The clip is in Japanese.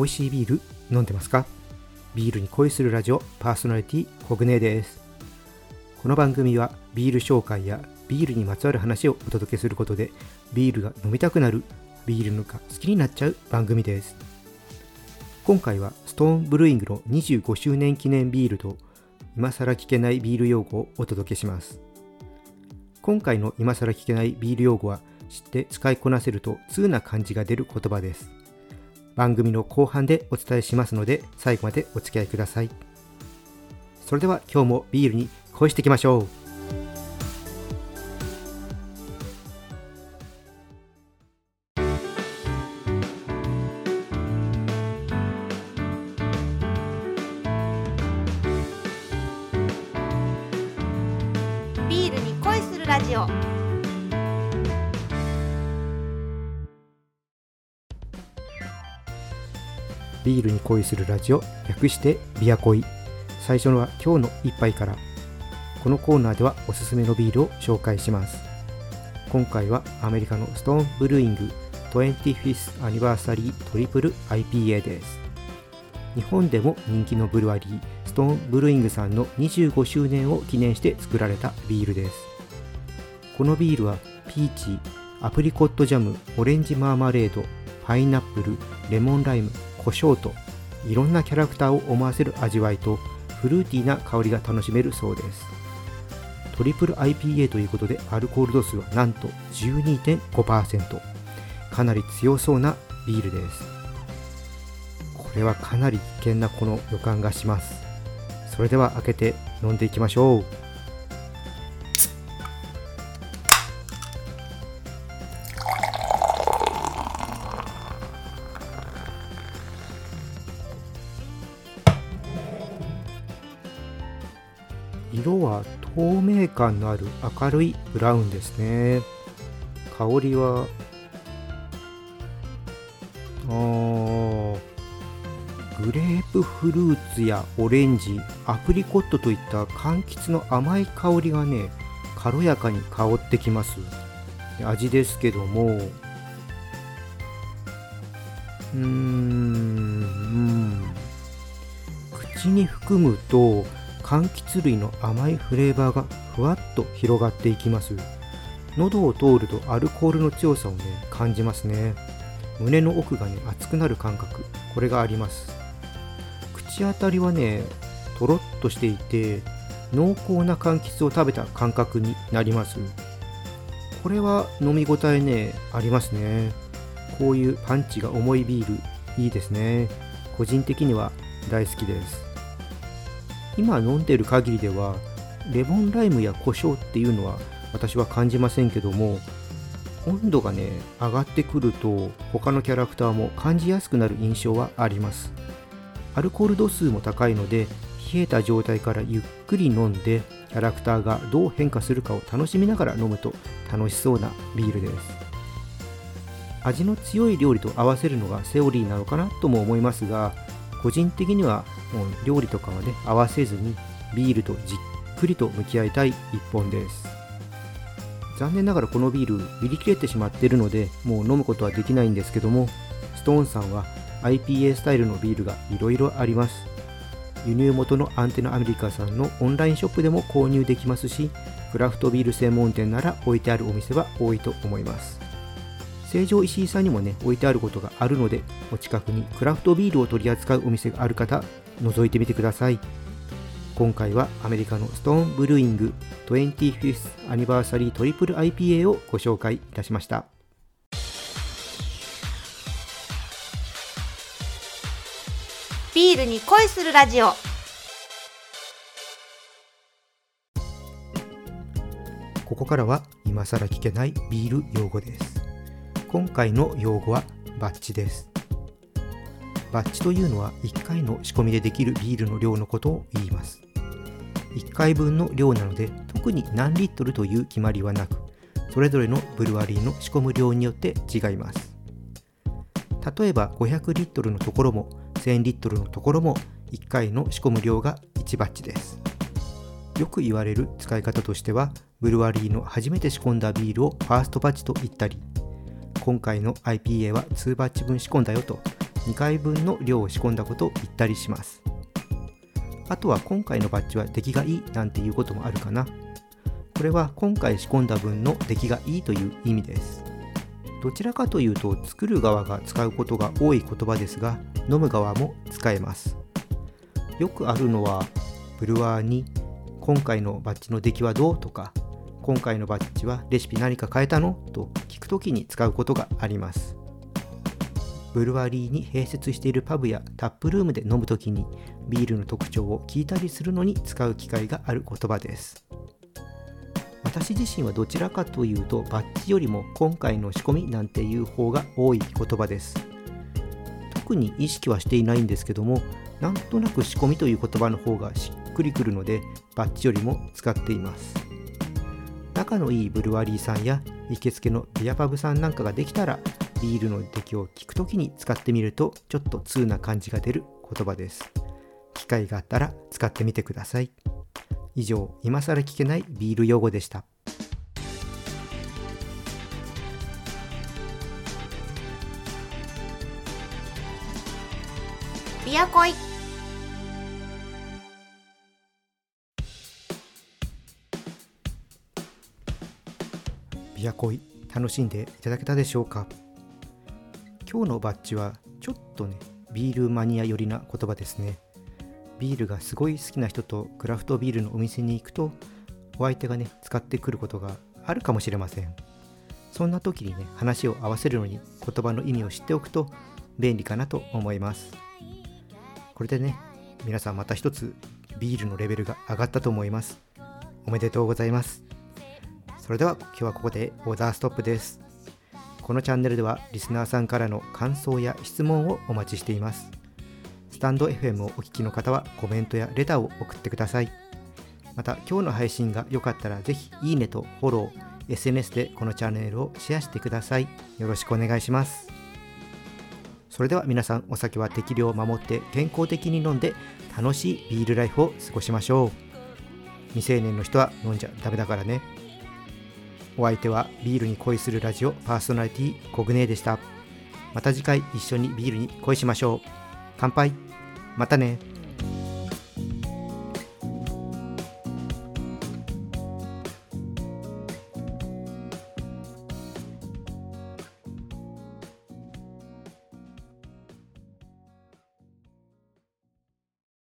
美味しいビール飲んでますか？ビールに恋するラジオパーソナリティコグネです。この番組はビール紹介やビールにまつわる話をお届けすることでビールが飲みたくなるビールのが好きになっちゃう番組です。今回はストーンブルーイングの25周年記念ビールと今更聞けないビール用語をお届けします。今回の今更聞けないビール用語は知って使いこなせると通な感じが出る言葉です。番組の後半でお伝えしますので最後までお付き合いください。それでは今日もビールに恋していきましょう。ビールに恋するラジオ。ビールに恋するラジオ略してビア恋。最初のは今日の一杯から。このコーナーではおすすめのビールを紹介します。今回はアメリカのストーンブルーイング 25th アニバーサリートリプル IPA です。日本でも人気のブルワリーストーンブルーイングさんの25周年を記念して作られたビールです。このビールはピーチアプリコットジャムオレンジマーマレードパイナップルレモンライム胡椒といろんなキャラクターを思わせる味わいとフルーティーな香りが楽しめるそうです。トリプル IPA ということでアルコール度数はなんと12.5%かなり強そうなビールです。これはかなり危険なこの予感がします。それでは開けて飲んでいきましょう。色は透明感のある明るいブラウンですね。香りはあグレープフルーツやオレンジアプリコットといった柑橘の甘い香りがね軽やかに香ってきます。味ですけども。うーんうん。口に含むと柑橘類の甘いフレーバーがふわっと広がっていきます。喉を通るとアルコールの強さをね感じますね。胸の奥がね熱くなる感覚。これがあります。口当たりはねとろっとしていて濃厚な柑橘を食べた感覚になります。これは飲み応えねありますね。こういうパンチが重いビールいいですね。個人的には大好きです。今飲んでる限りではレモンライムや胡椒っていうのは私は感じませんけども温度がね上がってくると他のキャラクターも感じやすくなる印象はあります。アルコール度数も高いので冷えた状態からゆっくり飲んでキャラクターがどう変化するかを楽しみながら飲むと楽しそうなビールです。味の強い料理と合わせるのがセオリーなのかなとも思いますが個人的にはもう料理とかはね合わせずにビールとじっくりと向き合いたい一本です。残念ながらこのビール売り切れてしまっているのでもう飲むことはできないんですけどもストーンさんは IPA スタイルのビールがいろいろあります。輸入元のアンテナアメリカさんのオンラインショップでも購入できますしクラフトビール専門店なら置いてあるお店は多いと思います。成城石井さんにもね置いてあることがあるのでお近くにクラフトビールを取り扱うお店がある方覗いてみてください。今回はアメリカのストーンブルーイング 25th アニバーサリートリプル IPA をご紹介いたしました。ビールに恋するラジオ。ここからは今更聞けないビール用語です今回の用語はバッチです。バッチというのは1回の仕込みでできるビールの量のことを言います。1回分の量なので特に何リットルという決まりはなくそれぞれのブルワリーの仕込む量によって違います。例えば500リットルのところも1000リットルのところも1回の仕込む量が1バッチです。よく言われる使い方としてはブルワリーの初めて仕込んだビールをファーストバッチと言ったり今回の IPA は2バッチ分仕込んだよと2回分の量を仕込んだことを言ったりします。あとは今回のバッジは出来がいいなんていうこともあるかな。これは今回仕込んだ分の出来がいいという意味です。どちらかというと作る側が使うことが多い言葉ですが飲む側も使えます。よくあるのはブルワーに今回のバッジの出来はどうとか今回のバッジはレシピ何か変えたのと聞くときに使うことがあります。ブルワリーに併設しているパブやタップルームで飲むときにビールの特徴を聞いたりするのに使う機会がある言葉です。私自身はどちらかというとバッジよりも今回の仕込みなんていう方が多い言葉です。特に意識はしていないんですけどもなんとなく仕込みという言葉の方がしっくりくるのでバッジよりも使っています。仲のいいブルワリーさんや行きつけのビアパブさんなんかができたらビールの出来を聞くときに使ってみるとちょっと通な感じが出る言葉です。機会があったら使ってみてください。以上今更聞けないビール用語でした。ビアコイ。ビアコイ楽しんでいただけたでしょうか。今日のバッジはちょっとねビールマニア寄りな言葉ですね。ビールがすごい好きな人とクラフトビールのお店に行くとお相手がね使ってくることがあるかもしれません。そんな時にね話を合わせるのに言葉の意味を知っておくと便利かなと思います。これでね皆さんまた一つビールのレベルが上がったと思います。おめでとうございます。それでは今日はここでオーダーストップです。このチャンネルではリスナーさんからの感想や質問をお待ちしています。スタンド FM をお聞きの方はコメントやレターを送ってください。また今日の配信が良かったらぜひいいねとフォロー SNS でこのチャンネルをシェアしてください。よろしくお願いします。それでは皆さんお酒は適量を守って健康的に飲んで楽しいビールライフを過ごしましょう。未成年の人は飲んじゃダメだからね。お相手はビールに恋するラジオパーソナリティコグネでした。また次回一緒にビールに恋しましょう。乾杯。またね。